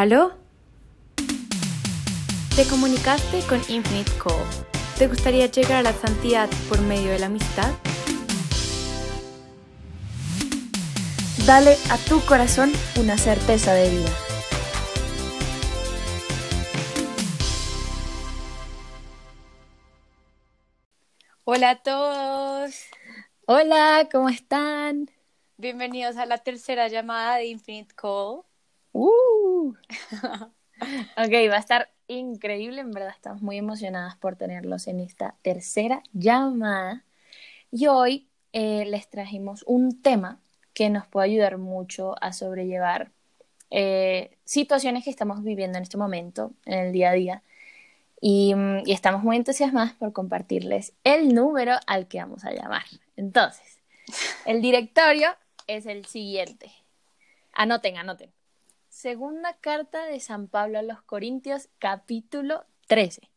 ¿Aló? Te comunicaste con Infinite Call. ¿Te gustaría llegar a la santidad por medio de la amistad? Dale a tu corazón una certeza de vida. Hola a todos. Hola, ¿cómo están? Bienvenidos a la tercera llamada de Infinite Call. Uh. ok, va a estar increíble, en verdad estamos muy emocionadas por tenerlos en esta tercera llamada. Y hoy eh, les trajimos un tema que nos puede ayudar mucho a sobrellevar eh, situaciones que estamos viviendo en este momento, en el día a día. Y, mm, y estamos muy entusiasmadas por compartirles el número al que vamos a llamar. Entonces, el directorio es el siguiente. Anoten, anoten. Segunda carta de San Pablo a los Corintios, capítulo 13,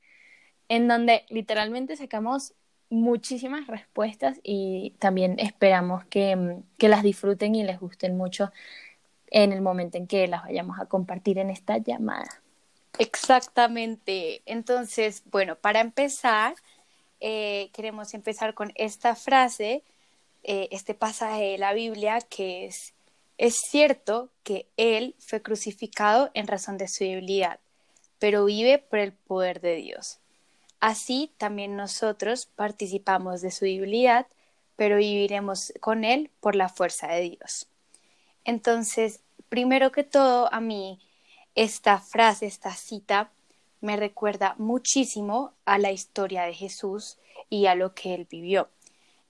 en donde literalmente sacamos muchísimas respuestas y también esperamos que, que, las disfruten y les gusten mucho en el momento en que las vayamos a compartir en esta llamada. Exactamente. Entonces, bueno, para empezar, eh, queremos empezar con esta frase, eh, este pasaje de la Biblia que es es cierto que Él fue crucificado en razón de su debilidad, pero vive por el poder de Dios. Así también nosotros participamos de su debilidad, pero viviremos con Él por la fuerza de Dios. Entonces, primero que todo, a mí esta frase, esta cita, me recuerda muchísimo a la historia de Jesús y a lo que Él vivió,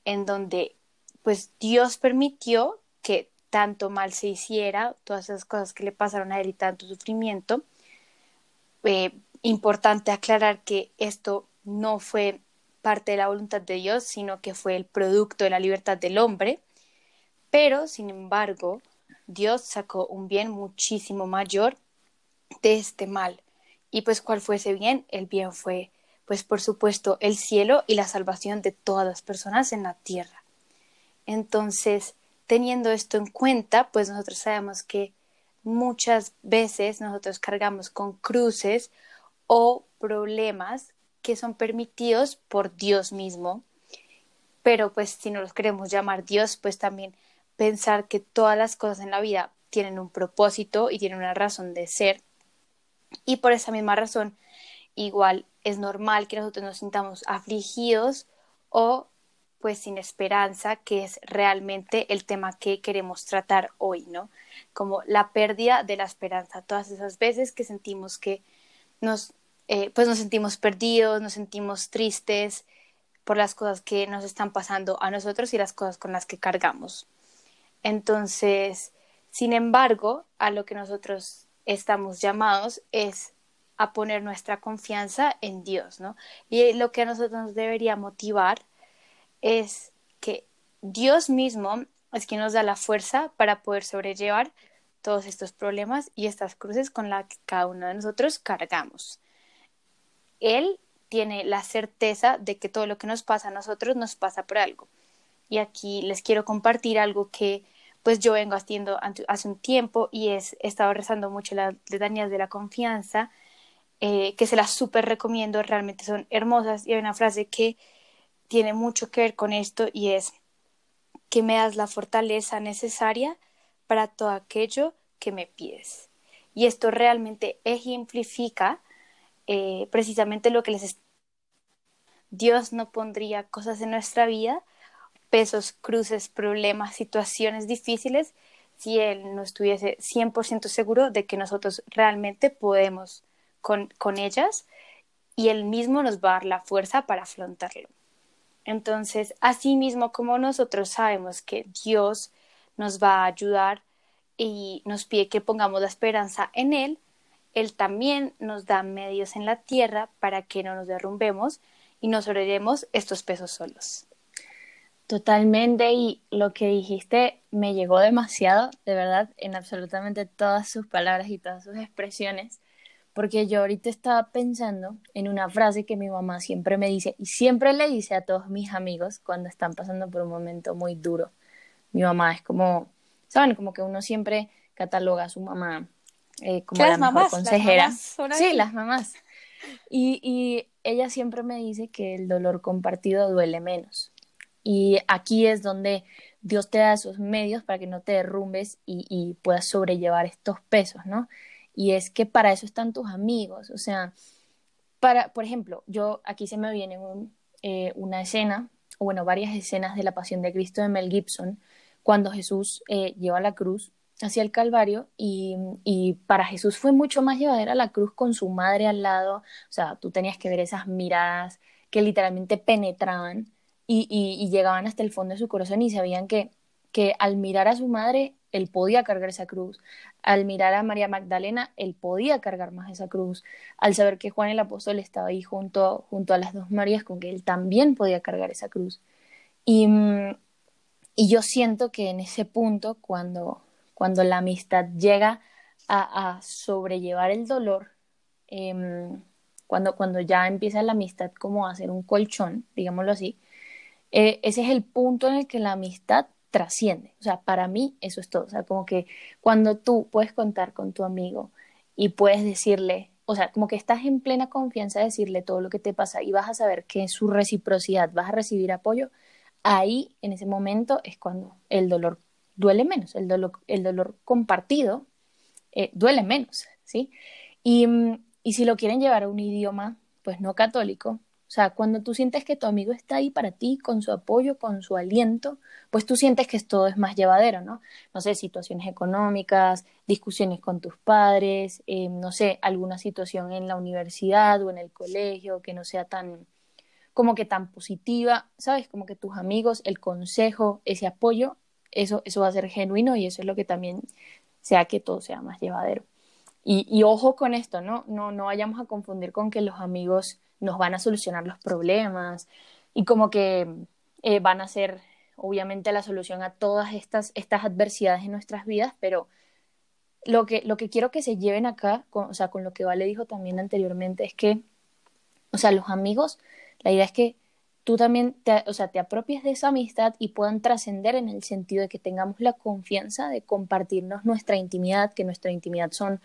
en donde pues Dios permitió que tanto mal se hiciera, todas esas cosas que le pasaron a él y tanto sufrimiento. Eh, importante aclarar que esto no fue parte de la voluntad de Dios, sino que fue el producto de la libertad del hombre. Pero, sin embargo, Dios sacó un bien muchísimo mayor de este mal. Y pues, ¿cuál fue ese bien? El bien fue, pues, por supuesto, el cielo y la salvación de todas las personas en la tierra. Entonces, teniendo esto en cuenta, pues nosotros sabemos que muchas veces nosotros cargamos con cruces o problemas que son permitidos por Dios mismo, pero pues si no los queremos llamar Dios, pues también pensar que todas las cosas en la vida tienen un propósito y tienen una razón de ser. Y por esa misma razón, igual es normal que nosotros nos sintamos afligidos o pues sin esperanza, que es realmente el tema que queremos tratar hoy, ¿no? Como la pérdida de la esperanza, todas esas veces que sentimos que nos, eh, pues nos sentimos perdidos, nos sentimos tristes por las cosas que nos están pasando a nosotros y las cosas con las que cargamos. Entonces, sin embargo, a lo que nosotros estamos llamados es a poner nuestra confianza en Dios, ¿no? Y lo que a nosotros nos debería motivar es que Dios mismo es quien nos da la fuerza para poder sobrellevar todos estos problemas y estas cruces con las que cada uno de nosotros cargamos. Él tiene la certeza de que todo lo que nos pasa a nosotros nos pasa por algo. Y aquí les quiero compartir algo que pues yo vengo haciendo hace un tiempo y es, he estado rezando mucho las letanías de la confianza, eh, que se las súper recomiendo, realmente son hermosas y hay una frase que tiene mucho que ver con esto y es que me das la fortaleza necesaria para todo aquello que me pides. Y esto realmente ejemplifica eh, precisamente lo que les Dios no pondría cosas en nuestra vida, pesos, cruces, problemas, situaciones difíciles, si Él no estuviese 100% seguro de que nosotros realmente podemos con, con ellas y Él mismo nos va a dar la fuerza para afrontarlo. Entonces, así mismo como nosotros sabemos que Dios nos va a ayudar y nos pide que pongamos la esperanza en Él, Él también nos da medios en la tierra para que no nos derrumbemos y nos oremos estos pesos solos. Totalmente, y lo que dijiste me llegó demasiado, de verdad, en absolutamente todas sus palabras y todas sus expresiones porque yo ahorita estaba pensando en una frase que mi mamá siempre me dice y siempre le dice a todos mis amigos cuando están pasando por un momento muy duro. Mi mamá es como, ¿saben? Como que uno siempre cataloga a su mamá eh, como la mejor consejera. sí, las mamás. Y, y ella siempre me dice que el dolor compartido duele menos. Y aquí es donde Dios te da esos medios para que no te derrumbes y, y, puedas sobrellevar estos pesos, ¿no? Y es que para eso están tus amigos. O sea, para, por ejemplo, yo aquí se me viene eh, una escena, o bueno, varias escenas de la Pasión de Cristo de Mel Gibson, cuando Jesús eh, lleva la cruz hacia el Calvario y, y, para Jesús fue mucho más llevadera la cruz con su madre al lado, o sea, tú tenías que ver esas miradas que literalmente penetraban y, y, llegaban hasta el fondo de su corazón y sabían que, que al mirar a su madre, él podía cargar esa cruz, al mirar a María Magdalena, él podía cargar más esa cruz, al saber que Juan el apóstol estaba ahí junto, junto a las dos Marías, con que él también podía cargar esa cruz. Y, mm, y yo siento que en ese punto, cuando, cuando la amistad llega a, sobrellevar el dolor, em, cuando, cuando ya empieza la amistad como a hacer un colchón, digámoslo así, eh, ese es el punto en el que la amistad trasciende. O sea, para mí eso es todo. O sea, como que cuando tú puedes contar con tu amigo y puedes decirle, o sea, como que estás en plena confianza de decirle todo lo que te pasa y vas a saber que su reciprocidad vas a recibir apoyo, ahí en ese momento es cuando el dolor duele menos, el dolor, el dolor compartido eh, duele menos, ¿sí? Y, mm, y si lo quieren llevar a un idioma, pues no católico, sea, cuando tú sientes que tu amigo está ahí para ti, con su apoyo, con su aliento, pues tú sientes que todo es más llevadero, ¿no? No sé, situaciones económicas, discusiones con tus padres, eh, no sé, alguna situación en la universidad o en el colegio que no sea tan, como que tan positiva, ¿sabes? Como que tus amigos, el consejo, ese apoyo, eso, eso va a ser genuino y eso es lo que también sea que todo sea más llevadero. Y, ojo con esto, ¿no? ¿no? No vayamos a confundir con que los amigos nos van a solucionar los problemas y como que eh, van a ser obviamente la solución a todas estas, estas adversidades en nuestras vidas, pero lo que, lo que quiero que se lleven acá, o sea, con lo que Vale dijo también anteriormente, es que, o sea, los amigos, la idea es que tú también te, o sea, te apropies de esa amistad y puedan trascender en el sentido de que tengamos la confianza de compartirnos nuestra intimidad, que nuestra intimidad son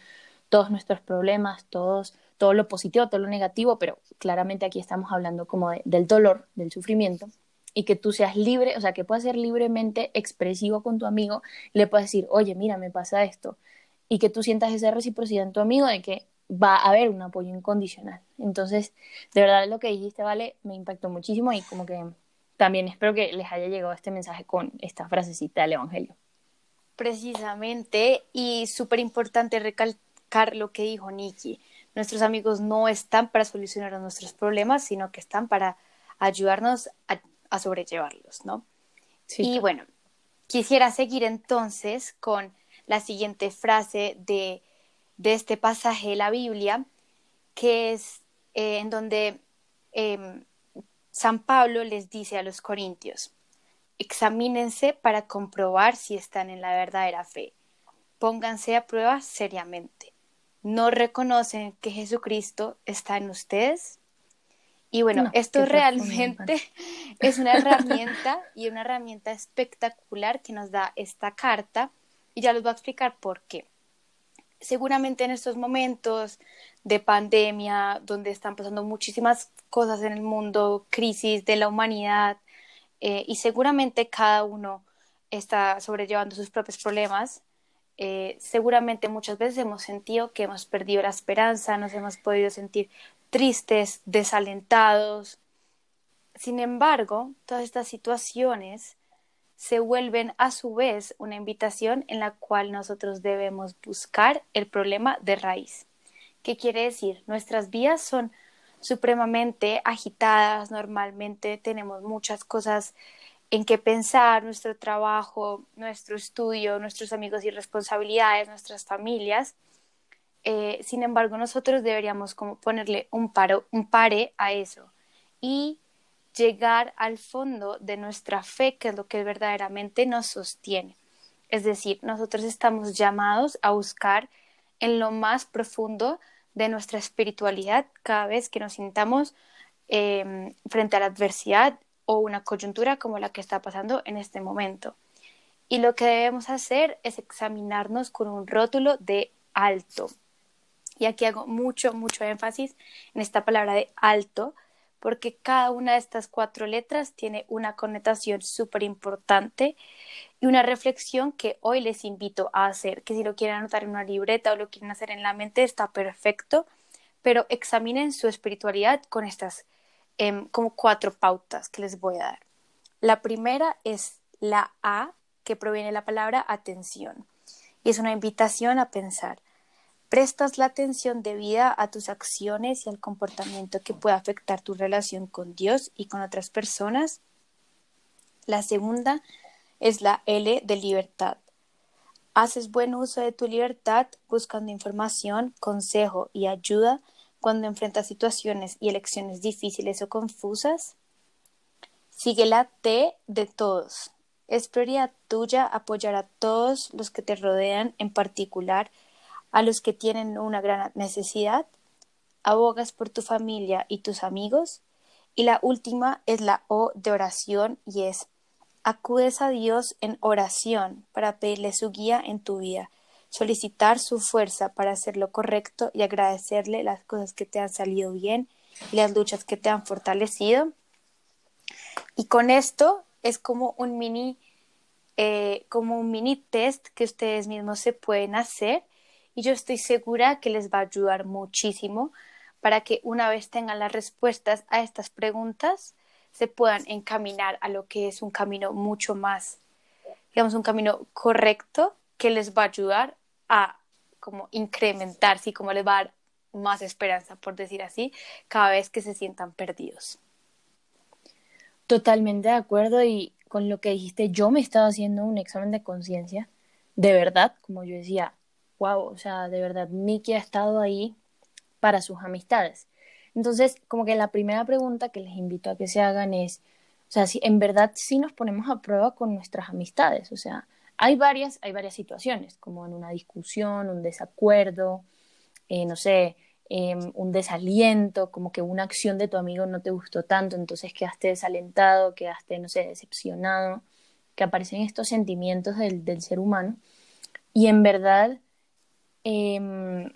todos nuestros problemas, todos, todo lo positivo, todo lo negativo, pero claramente aquí estamos hablando como del dolor, del sufrimiento, y que tú seas libre, o sea, que puedas ser libremente expresivo con tu amigo, le puedas decir, oye, mira, me pasa esto, y que tú sientas esa reciprocidad en tu amigo de que va a haber un apoyo incondicional. Entonces, de verdad lo que dijiste, Vale, me impactó muchísimo y como que también espero que les haya llegado este mensaje con esta frasecita del Evangelio. Precisamente, y súper importante recalcar lo que dijo Nikki. Nuestros amigos no están para solucionar nuestros problemas, sino que están para ayudarnos a, sobrellevarlos, ¿no? y bueno, quisiera seguir entonces con la siguiente frase de de este pasaje de la Biblia, que es eh, en donde em, San Pablo les dice a los corintios, examínense para comprobar si están en la verdadera fe, pónganse a prueba seriamente. ¿No reconocen que Jesucristo está en ustedes? Y bueno, esto realmente es una herramienta y una herramienta espectacular que nos da esta carta. Y ya les voy a explicar por qué. Seguramente en estos momentos de pandemia, donde están pasando muchísimas cosas en el mundo, crisis de la humanidad, eh, y seguramente cada uno está sobrellevando sus propios problemas, eh, seguramente muchas veces hemos sentido que hemos perdido la esperanza, nos hemos podido sentir tristes, desalentados. Sin embargo, todas estas situaciones se vuelven a su vez una invitación en la cual nosotros debemos buscar el problema de raíz. ¿Qué quiere decir? Nuestras vidas son supremamente agitadas, normalmente tenemos muchas cosas en que pensar, nuestro trabajo, nuestro estudio, nuestros amigos y responsabilidades, nuestras familias. Eh, sin embargo, nosotros deberíamos como ponerle un, paro, un pare a eso y llegar al fondo de nuestra fe, que es lo que verdaderamente nos sostiene. Es decir, nosotros estamos llamados a buscar en lo más profundo de nuestra espiritualidad cada vez que nos sintamos em, frente a la adversidad o una coyuntura como la que está pasando en este momento. Y lo que debemos hacer es examinarnos con un rótulo de alto. Y aquí hago mucho, mucho énfasis en esta palabra de alto, porque cada una de estas cuatro letras tiene una connotación súper importante y una reflexión que hoy les invito a hacer, que si lo quieren anotar en una libreta o lo quieren hacer en la mente está perfecto, pero examinen su espiritualidad con estas em, como cuatro pautas que les voy a dar. La primera es la A, que proviene de la palabra atención, y es una invitación a pensar. ¿Prestas la atención debida a tus acciones y al comportamiento que pueda afectar tu relación con Dios y con otras personas? La segunda es la L de libertad. Haces buen uso de tu libertad buscando información, consejo y ayuda cuando enfrentas situaciones y elecciones difíciles o confusas. Sigue la T de todos. Es prioridad tuya apoyar a todos los que te rodean, en particular a los que tienen una gran necesidad, abogas por tu familia y tus amigos, y la última es la O de oración y es acudes a Dios en oración para pedirle su guía en tu vida, solicitar su fuerza para hacer lo correcto y agradecerle las cosas que te han salido bien y las luchas que te han fortalecido. Y con esto es como un mini, eh, como un mini test que ustedes mismos se pueden hacer y yo estoy segura que les va a ayudar muchísimo para que una vez tengan las respuestas a estas preguntas se puedan encaminar a lo que es un camino mucho más, digamos, un camino correcto que les va a ayudar a como incrementarse y como les va a dar más esperanza, por decir así, cada vez que se sientan perdidos. Totalmente de acuerdo y con lo que dijiste, yo me estaba haciendo un examen de conciencia, de verdad, como yo decía, wow, o sea, de verdad, Nicky ha estado ahí para sus amistades. Entonces, como que la primera pregunta que les invito a que se hagan es, o sea, si en verdad sí nos ponemos a prueba con nuestras amistades, o sea, hay varias, hay varias situaciones, como en una discusión, un desacuerdo, eh, no sé, em, un desaliento, como que una acción de tu amigo no te gustó tanto, entonces quedaste desalentado, quedaste, no sé, decepcionado, que aparecen estos sentimientos del, del ser humano. Y en verdad, eh,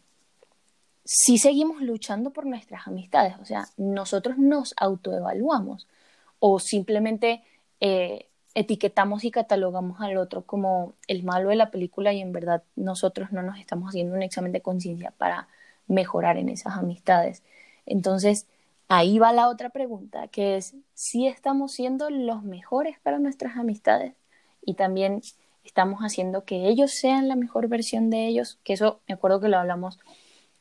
si seguimos luchando por nuestras amistades, o sea, nosotros nos autoevaluamos o simplemente eh, etiquetamos y catalogamos al otro como el malo de la película y en verdad nosotros no nos estamos haciendo un examen de conciencia para mejorar en esas amistades. Entonces, ahí va la otra pregunta, que es si estamos siendo los mejores para nuestras amistades y también estamos haciendo que ellos sean la mejor versión de ellos, que eso me acuerdo que lo hablamos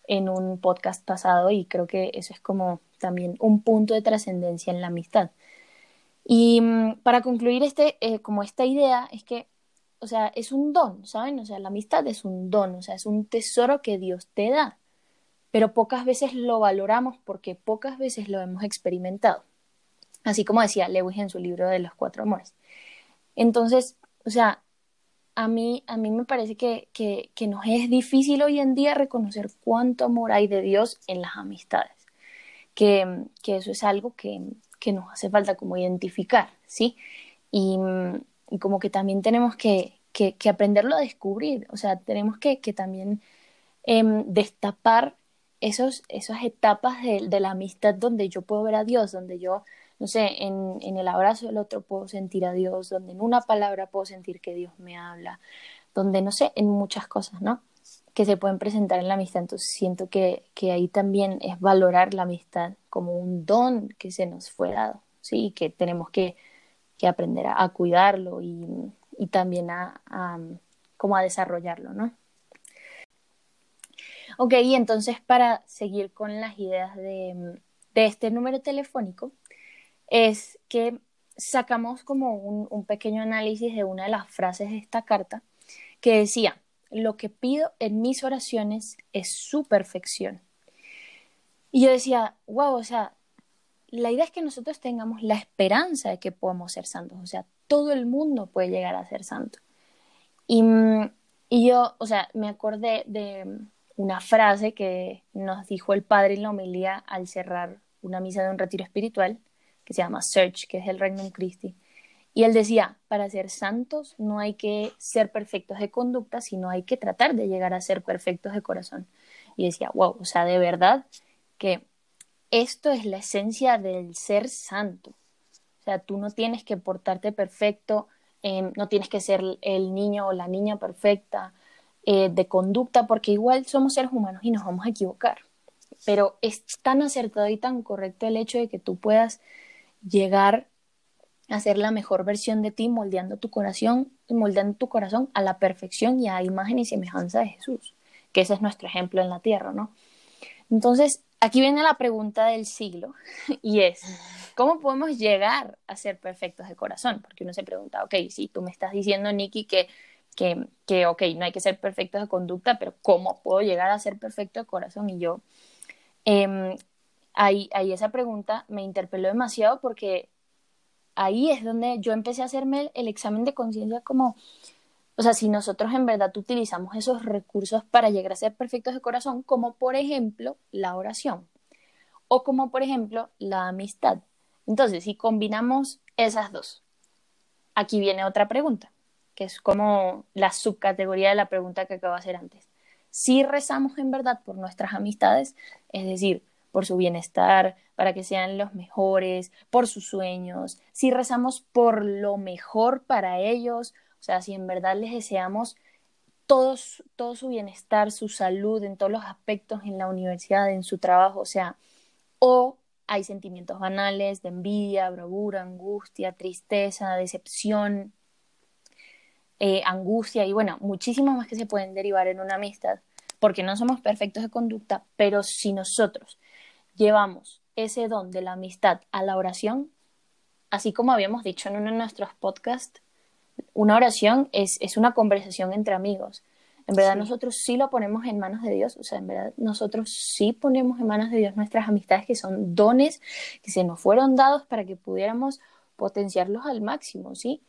en un podcast pasado y creo que eso es como también un punto de trascendencia en la amistad. Y mm, para concluir este, eh, como esta idea es que, o sea, es un don, ¿saben? O sea, la amistad es un don, o sea, es un tesoro que Dios te da, pero pocas veces lo valoramos porque pocas veces lo hemos experimentado. Así como decía Lewis en su libro de los cuatro amores. Entonces, o sea, a mí, a mí me parece que, que, que, nos es difícil hoy en día reconocer cuánto amor hay de Dios en las amistades, que, que eso es algo que, que, nos hace falta como identificar, ¿sí? Y, como que también tenemos que, que, aprenderlo a descubrir, o sea, tenemos que, también eh, destapar esos, esas etapas de, de la amistad donde yo puedo ver a Dios, donde yo no sé, en, en el abrazo del otro puedo sentir a Dios, donde en una palabra puedo sentir que Dios me habla, donde, no sé, en muchas cosas, ¿no? Que se pueden presentar en la amistad. Entonces siento que, que ahí también es valorar la amistad como un don que se nos fue dado, ¿sí? Que tenemos que, que aprender a, cuidarlo y, y también a, a, a desarrollarlo, ¿no? Ok, y entonces para seguir con las ideas de, de este número telefónico, es que sacamos como un, pequeño análisis de una de las frases de esta carta que decía, lo que pido en mis oraciones es su perfección. Y yo decía, wow, o sea, la idea es que nosotros tengamos la esperanza de que podamos ser santos, o sea, todo el mundo puede llegar a ser santo. Y, y yo, o sea, me acordé de una frase que nos dijo el padre en la homilía al cerrar una misa de un retiro espiritual, que se llama Search, que es el Regnum Christi. Y él decía, para ser santos no hay que ser perfectos de conducta, sino hay que tratar de llegar a ser perfectos de corazón. Y decía, wow, o sea, de verdad que esto es la esencia del ser santo. O sea, tú no tienes que portarte perfecto, em, no tienes que ser el niño o la niña perfecta eh, de conducta, porque igual somos seres humanos y nos vamos a equivocar. Pero es tan acertado y tan correcto el hecho de que tú puedas llegar a ser la mejor versión de ti, moldeando tu corazón, moldeando tu corazón a la perfección y a imagen y semejanza de Jesús, que ese es nuestro ejemplo en la tierra, ¿no? Entonces, aquí viene la pregunta del siglo y es, ¿cómo podemos llegar a ser perfectos de corazón? Porque uno se pregunta, ok, si tú me estás diciendo, Nikki, que, que, que, ok, no hay que ser perfectos de conducta, pero ¿cómo puedo llegar a ser perfecto de corazón? Y yo, eh, ahí, ahí esa pregunta me interpeló demasiado porque ahí es donde yo empecé a hacerme el examen de conciencia como, o sea, si nosotros en verdad utilizamos esos recursos para llegar a ser perfectos de corazón, como por ejemplo la oración o como por ejemplo la amistad. Entonces, si combinamos esas dos, aquí viene otra pregunta, que es como la subcategoría de la pregunta que acabo de hacer antes. Si rezamos en verdad por nuestras amistades, es decir, por su bienestar, para que sean los mejores, por sus sueños, si rezamos por lo mejor para ellos, o sea, si en verdad les deseamos todo su bienestar, su salud en todos los aspectos en la universidad, en su trabajo, o sea, o hay sentimientos banales de envidia, bravura, angustia, tristeza, decepción, eh, angustia y bueno, muchísimos más que se pueden derivar en una amistad, porque no somos perfectos de conducta, pero si nosotros llevamos ese don de la amistad a la oración, así como habíamos dicho en uno de nuestros podcasts, una oración es, es una conversación entre amigos. En verdad nosotros sí lo ponemos en manos de Dios, o sea, en verdad nosotros sí ponemos en manos de Dios nuestras amistades que son dones que se nos fueron dados para que pudiéramos potenciarlos al máximo, ¿sí?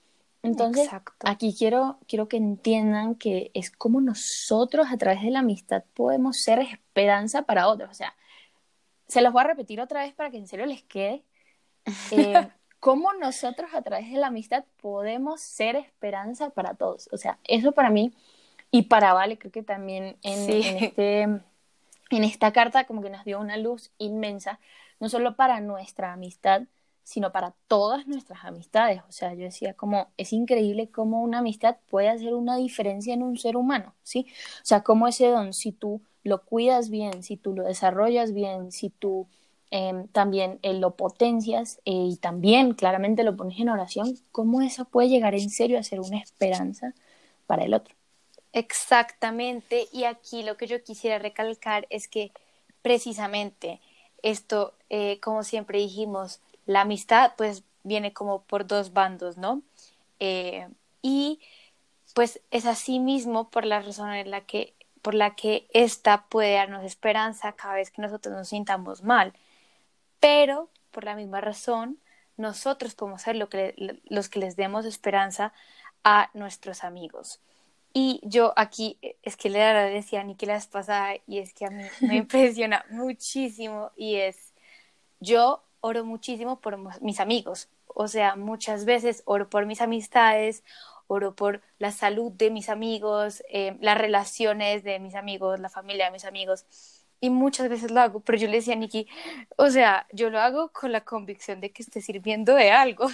Entonces, aquí quiero, quiero que entiendan que es como nosotros a través de la amistad podemos ser esperanza para otros. O sea, se los voy a repetir otra vez para que en serio les quede. Eh, cómo nosotros a través de la amistad podemos ser esperanza para todos. O sea, eso para mí y para Vale, creo que también en, este, en esta carta como que nos dio una luz inmensa, no solo para nuestra amistad, sino para todas nuestras amistades. O sea, yo decía como es increíble cómo una amistad puede hacer una diferencia en un ser humano, ¿sí? O sea, cómo ese don, si tú lo cuidas bien, si tú lo desarrollas bien, si tú em, también eh, lo potencias eh, y también claramente lo pones en oración, ¿cómo eso puede llegar en serio a ser una esperanza para el otro? Exactamente, y aquí lo que yo quisiera recalcar es que precisamente esto, eh, como siempre dijimos, la amistad pues viene como por dos bandos, ¿no? y pues es así mismo por la razón en la que por la que ésta puede darnos esperanza cada vez que nosotros nos sintamos mal. Pero, por la misma razón, nosotros podemos ser lo que, los que les demos esperanza a nuestros amigos. Y yo aquí es que le agradecía a Niki la vez pasada y es que a mí me impresiona muchísimo y es, yo oro muchísimo por mis amigos, o sea, muchas veces oro por mis amistades, oro por la salud de mis amigos, eh, las relaciones de mis amigos, la familia de mis amigos. Y muchas veces lo hago, pero yo le decía a Nikki, o sea, yo lo hago con la convicción de que esté sirviendo de algo.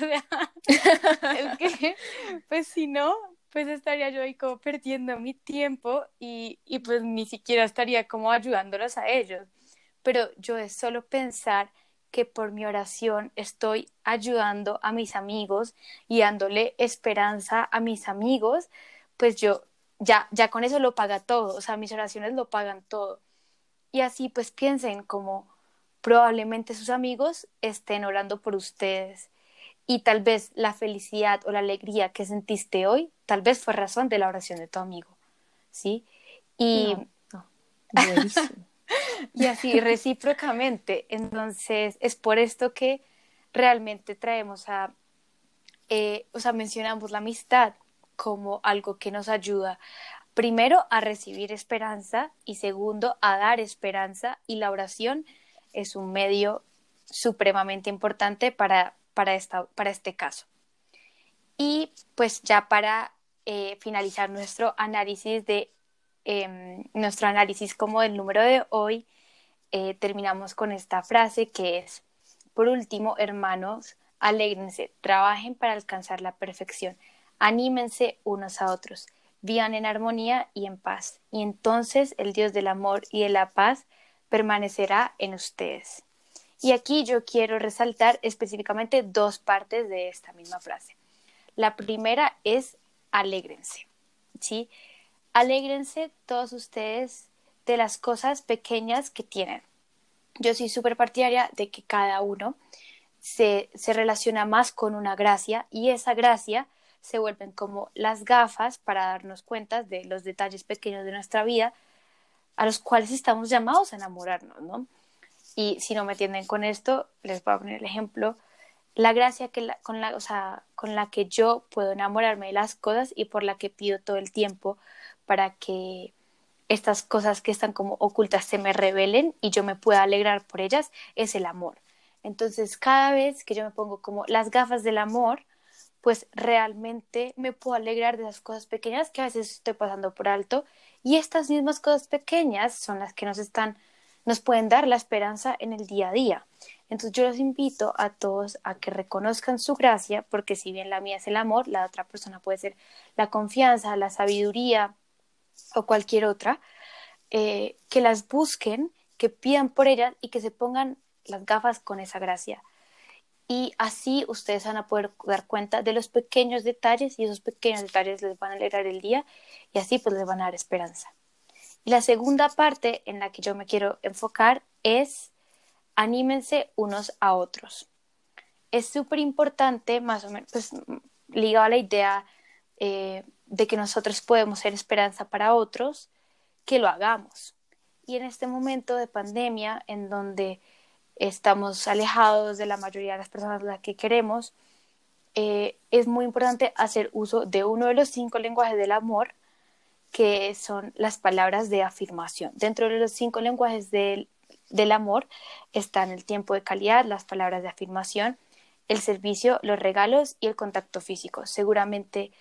pues si no, pues estaría yo ahí como perdiendo mi tiempo y, y pues ni siquiera estaría como ayudándolos a ellos. Pero yo es solo pensar que por mi oración estoy ayudando a mis amigos y dándole esperanza a mis amigos, pues yo ya, ya con eso lo paga todo, o sea, mis oraciones lo pagan todo. Y así pues piensen como probablemente sus amigos estén orando por ustedes y tal vez la felicidad o la alegría que sentiste hoy, tal vez fue razón de la oración de tu amigo, ¿sí? Y y así recíprocamente. Entonces, es por esto que realmente traemos a, eh, o sea, mencionamos la amistad como algo que nos ayuda, primero, a recibir esperanza y segundo, a dar esperanza y la oración es un medio supremamente importante para, para, esta, para este caso. Y pues ya para eh, finalizar nuestro análisis de em, nuestro análisis como del número de hoy, eh, terminamos con esta frase que es, por último, hermanos, alégrense, trabajen para alcanzar la perfección, anímense unos a otros, vivan en armonía y en paz, y entonces el Dios del amor y de la paz permanecerá en ustedes. Y aquí yo quiero resaltar específicamente dos partes de esta misma frase. La primera es alégrense, ¿sí? Alégrense todos ustedes de las cosas pequeñas que tienen. Yo soy súper partidaria de que cada uno se, se relaciona más con una gracia y esa gracia se vuelven como las gafas para darnos cuenta de los detalles pequeños de nuestra vida a los cuales estamos llamados a enamorarnos, ¿no? Y si no me entienden con esto, les voy a poner el ejemplo, la gracia que con, la, o sea, con la que yo puedo enamorarme de las cosas y por la que pido todo el tiempo para que estas cosas que están como ocultas se me revelen y yo me pueda alegrar por ellas, es el amor. Entonces, cada vez que yo me pongo como las gafas del amor, pues realmente me puedo alegrar de las cosas pequeñas que a veces estoy pasando por alto y estas mismas cosas pequeñas son las que nos están nos pueden dar la esperanza en el día a día. Entonces yo los invito a todos a que reconozcan su gracia, porque si bien la mía es el amor, la otra persona puede ser la confianza, la sabiduría o cualquier otra, eh, que las busquen, que pidan por ellas y que se pongan las gafas con esa gracia. Y así ustedes van a poder dar cuenta de los pequeños detalles y esos pequeños detalles les van a alegrar el día y así pues les van a dar esperanza. Y la segunda parte en la que yo me quiero enfocar es anímense unos a otros. Es súper importante, más o menos, pues ligado a la idea eh, de que nosotros podemos ser esperanza para otros, que lo hagamos. Y en este momento de pandemia, en donde estamos alejados de la mayoría de las personas las que queremos, eh, es muy importante hacer uso de uno de los cinco lenguajes del amor, que son las palabras de afirmación. Dentro de los cinco lenguajes del, del amor están el tiempo de calidad, las palabras de afirmación, el servicio, los regalos y el contacto físico. Seguramente,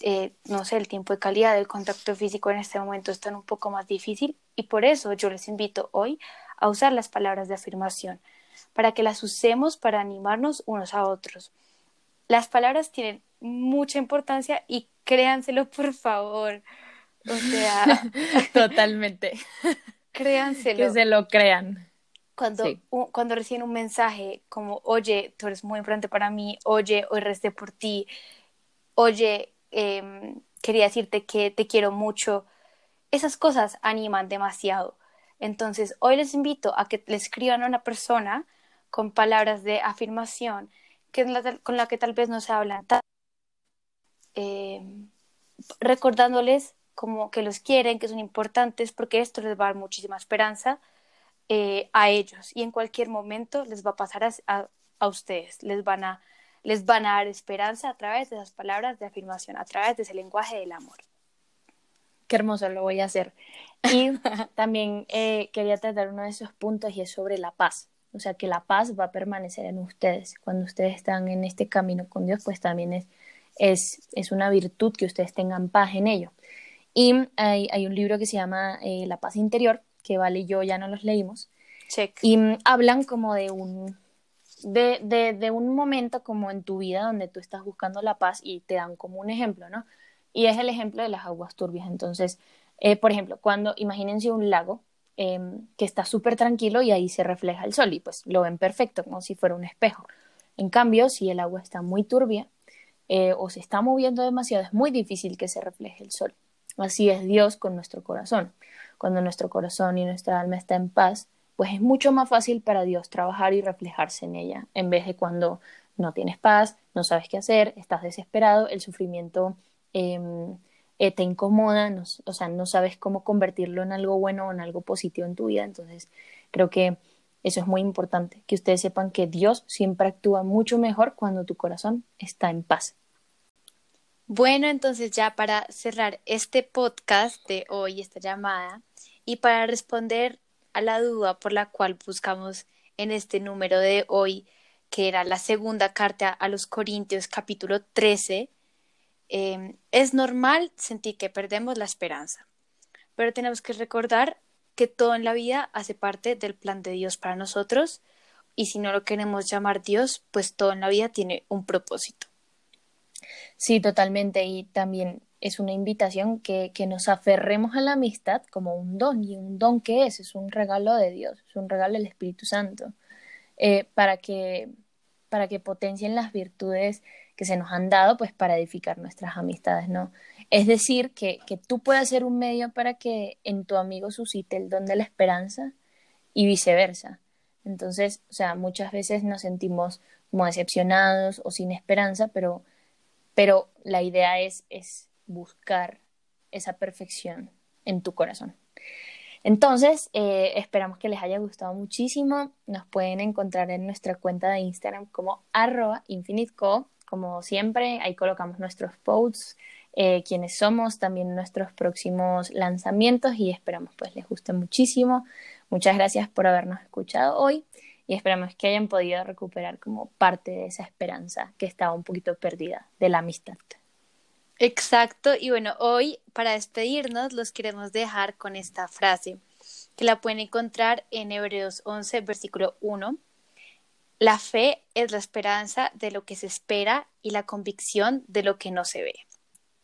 eh, no sé, el tiempo de calidad, el contacto físico en este momento están un poco más difícil y por eso yo les invito hoy a usar las palabras de afirmación, para que las usemos para animarnos unos a otros. Las palabras tienen mucha importancia y créanselo, por favor. O sea, totalmente. Créanselo. Que se lo crean. Cuando, cuando reciben un mensaje como, oye, tú eres muy importante para mí, oye, hoy resté por ti, oye, em, quería decirte que te quiero mucho, esas cosas animan demasiado. Entonces, hoy les invito a que le escriban a una persona con palabras de afirmación que con la que tal vez no se hablan, eh, recordándoles como que los quieren, que son importantes, porque esto les va a dar muchísima esperanza eh, a ellos. Y en cualquier momento les va a pasar a, a, ustedes, les van a, les van a dar esperanza a través de esas palabras de afirmación, a través de ese lenguaje del amor. Qué hermoso, lo voy a hacer. Y también eh, quería tratar uno de esos puntos y es sobre la paz. O sea, que la paz va a permanecer en ustedes. Cuando ustedes están en este camino con Dios, pues también es, es, es una virtud que ustedes tengan paz en ello. Y hay, hay un libro que se llama eh, La paz interior, que Vale y yo ya no los leímos. Check. Y mm, hablan como de un, de, de, un momento como en tu vida donde tú estás buscando la paz y te dan como un ejemplo, ¿no? Y es el ejemplo de las aguas turbias. Entonces, eh, por ejemplo, cuando imagínense un lago em, que está súper tranquilo y ahí se refleja el sol y pues lo ven perfecto, como si fuera un espejo. En cambio, si el agua está muy turbia eh, o se está moviendo demasiado, es muy difícil que se refleje el sol. Así es Dios con nuestro corazón. Cuando nuestro corazón y nuestra alma está en paz, pues es mucho más fácil para Dios trabajar y reflejarse en ella, en vez de cuando no tienes paz, no sabes qué hacer, estás desesperado, el sufrimiento em, eh, te incomoda, o sea, no sabes cómo convertirlo en algo bueno o en algo positivo en tu vida. Entonces, creo que eso es muy importante, que ustedes sepan que Dios siempre actúa mucho mejor cuando tu corazón está en paz. Bueno, entonces ya para cerrar este podcast de hoy, esta llamada, y para responder a la duda por la cual buscamos en este número de hoy que era la segunda carta a los Corintios capítulo 13, em, es normal sentir que perdemos la esperanza, pero tenemos que recordar que todo en la vida hace parte del plan de Dios para nosotros y si no lo queremos llamar Dios, pues todo en la vida tiene un propósito. Sí, totalmente. Y también es una invitación que, que, nos aferremos a la amistad como un don. ¿Y un don qué es? Es un regalo de Dios, es un regalo del Espíritu Santo, eh, para, que, para que potencien las virtudes que se nos han dado, pues para edificar nuestras amistades, ¿no? Es decir, que, que tú puedas ser un medio para que en tu amigo suscite el don de la esperanza y viceversa. Entonces, o sea, muchas veces nos sentimos como decepcionados o sin esperanza, pero, pero la idea es buscar esa perfección en tu corazón. Entonces, eh, esperamos que les haya gustado muchísimo. Nos pueden encontrar en nuestra cuenta de Instagram como arroba infiniteco. Como siempre, ahí colocamos nuestros posts, eh, quienes somos, también nuestros próximos lanzamientos y esperamos pues les guste muchísimo. Muchas gracias por habernos escuchado hoy y esperamos que hayan podido recuperar como parte de esa esperanza que estaba un poquito perdida de la amistad. Exacto, y bueno, hoy para despedirnos los queremos dejar con esta frase que la pueden encontrar en Hebreos 11, versículo 1. La fe es la esperanza de lo que se espera y la convicción de lo que no se ve.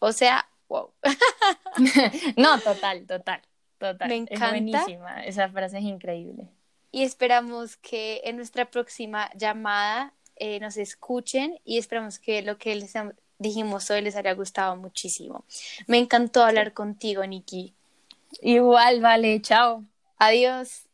O sea, wow. no, total, total, total. Me encanta. Es buenísima, esa frase es increíble. Y esperamos que en nuestra próxima llamada eh, nos escuchen y esperamos que lo que les dijimos hoy les haya gustado muchísimo. Me encantó hablar contigo, Nikki. Igual, vale, chao. Adiós.